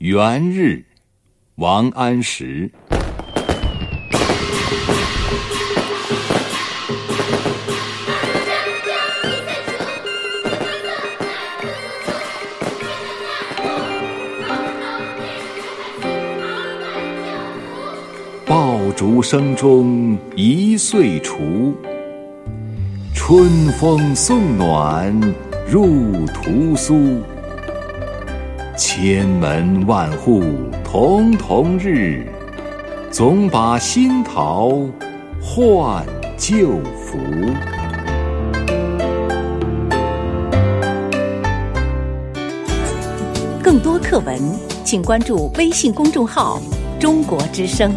元日，王安石。爆竹声中一岁除，春风送暖入屠苏。千门万户瞳瞳日，总把新桃换旧符。更多课文，请关注微信公众号“中国之声”。